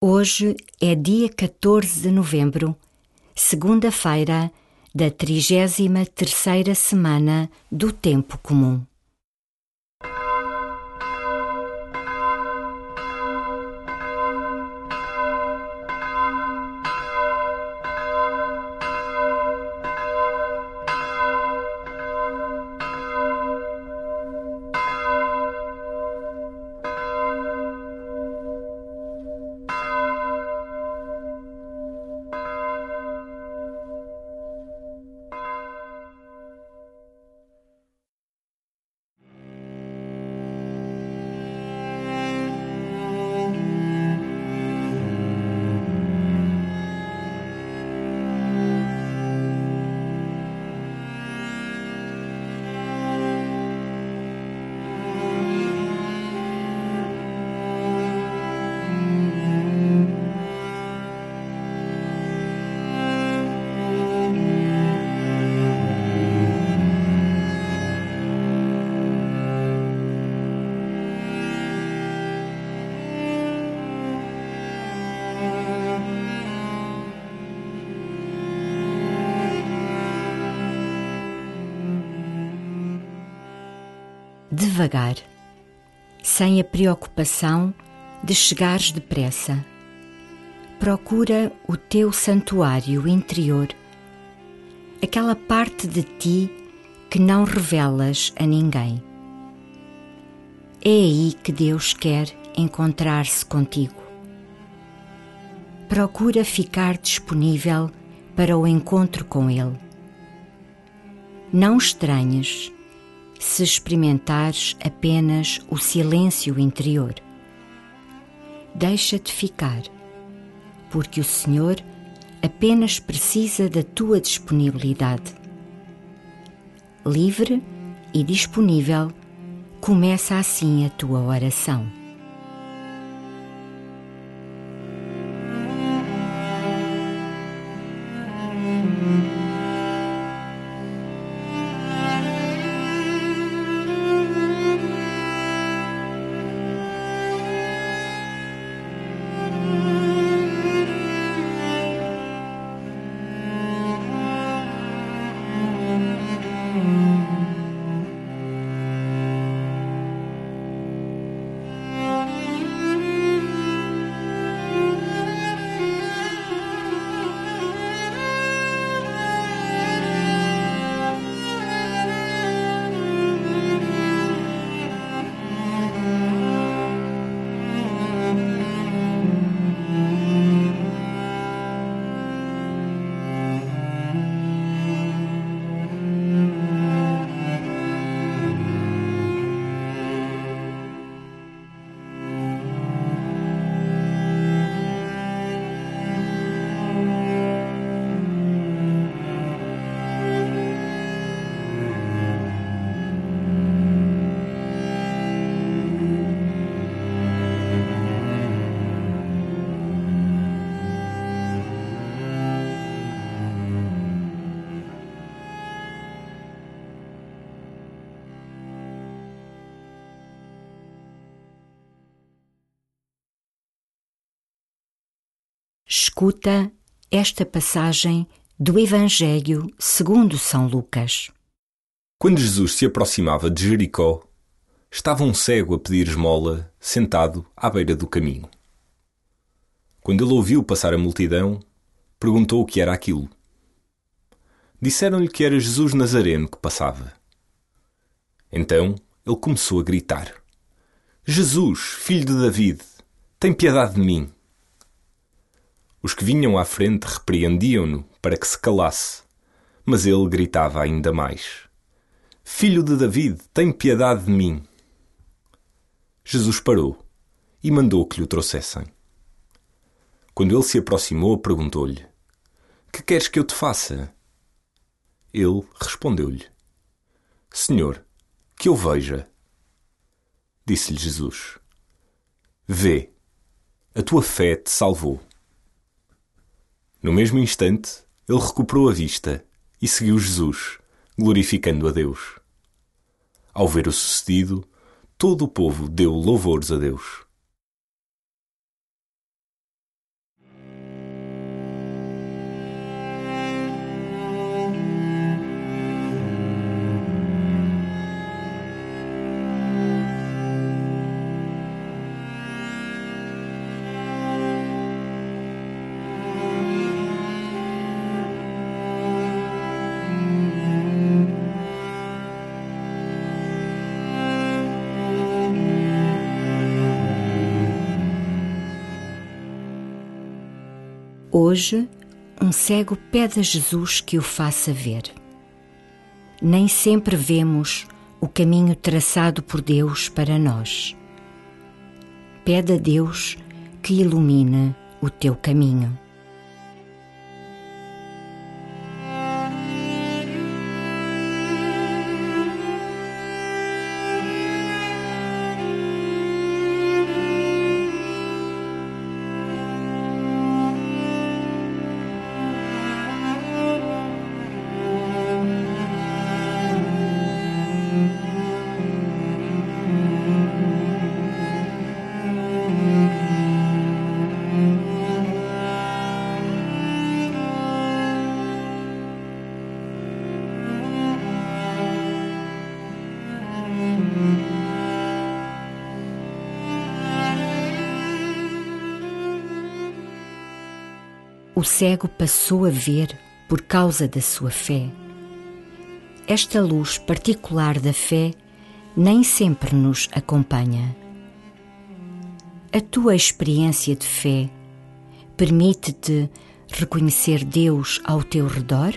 Hoje é dia 14 de novembro, segunda-feira da 33ª semana do Tempo Comum. Devagar, sem a preocupação de chegares depressa. Procura o teu santuário interior, aquela parte de ti que não revelas a ninguém. É aí que Deus quer encontrar-se contigo. Procura ficar disponível para o encontro com Ele. Não estranhes se experimentares apenas o silêncio interior. Deixa-te ficar, porque o Senhor apenas precisa da tua disponibilidade. Livre e disponível, começa assim a tua oração. Escuta esta passagem do Evangelho segundo São Lucas. Quando Jesus se aproximava de Jericó, estava um cego a pedir esmola, sentado à beira do caminho. Quando ele ouviu passar a multidão, perguntou o que era aquilo. Disseram-lhe que era Jesus Nazareno que passava. Então ele começou a gritar: Jesus, filho de David, tem piedade de mim. Os que vinham à frente repreendiam-no para que se calasse, mas ele gritava ainda mais: Filho de David, tem piedade de mim. Jesus parou e mandou que lhe o trouxessem. Quando ele se aproximou, perguntou-lhe: Que queres que eu te faça? Ele respondeu-lhe: Senhor, que eu veja. Disse-lhe Jesus: Vê, a tua fé te salvou. No mesmo instante, ele recuperou a vista e seguiu Jesus, glorificando a Deus. Ao ver o sucedido, todo o povo deu louvores a Deus. Hoje, um cego pede a Jesus que o faça ver. Nem sempre vemos o caminho traçado por Deus para nós. Pede a Deus que ilumine o teu caminho. O cego passou a ver por causa da sua fé. Esta luz particular da fé nem sempre nos acompanha. A tua experiência de fé permite-te reconhecer Deus ao teu redor?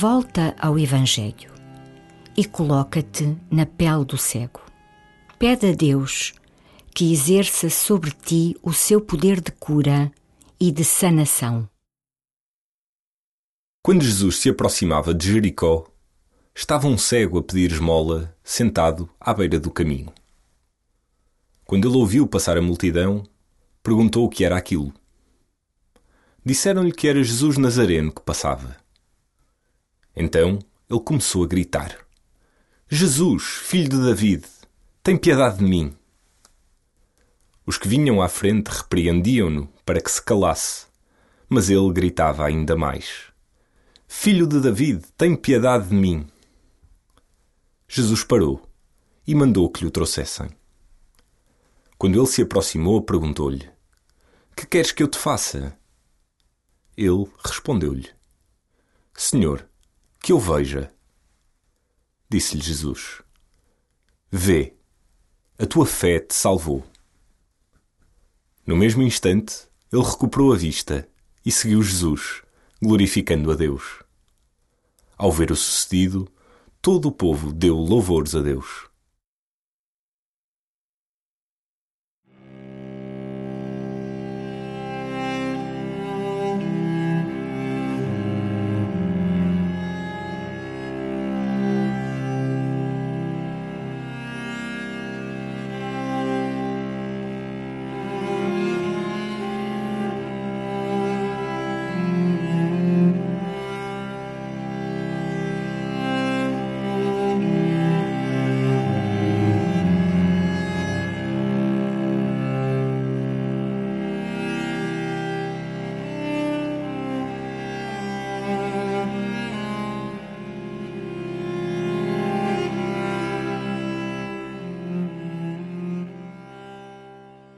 Volta ao Evangelho e coloca-te na pele do cego. Pede a Deus que exerça sobre ti o seu poder de cura e de sanação. Quando Jesus se aproximava de Jericó, estava um cego a pedir esmola, sentado à beira do caminho. Quando ele ouviu passar a multidão, perguntou o que era aquilo. Disseram-lhe que era Jesus Nazareno que passava. Então ele começou a gritar: Jesus, filho de David, tem piedade de mim. Os que vinham à frente repreendiam-no para que se calasse, mas ele gritava ainda mais: Filho de David, tem piedade de mim. Jesus parou e mandou que lhe o trouxessem. Quando ele se aproximou, perguntou-lhe: Que queres que eu te faça? Ele respondeu-lhe: Senhor, que eu veja. Disse-lhe Jesus: Vê, a tua fé te salvou. No mesmo instante, ele recuperou a vista e seguiu Jesus, glorificando a Deus. Ao ver o sucedido, todo o povo deu louvores a Deus.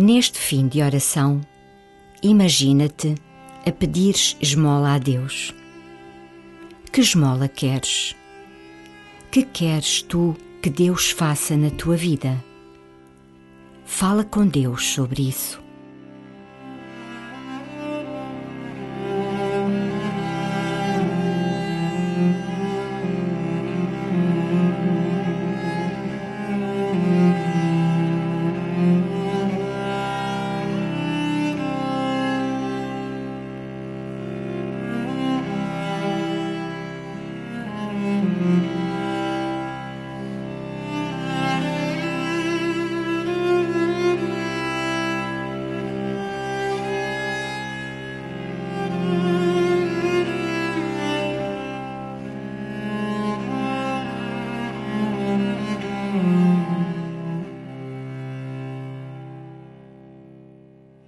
Neste fim de oração, imagina-te a pedires esmola a Deus. Que esmola queres? Que queres tu que Deus faça na tua vida? Fala com Deus sobre isso.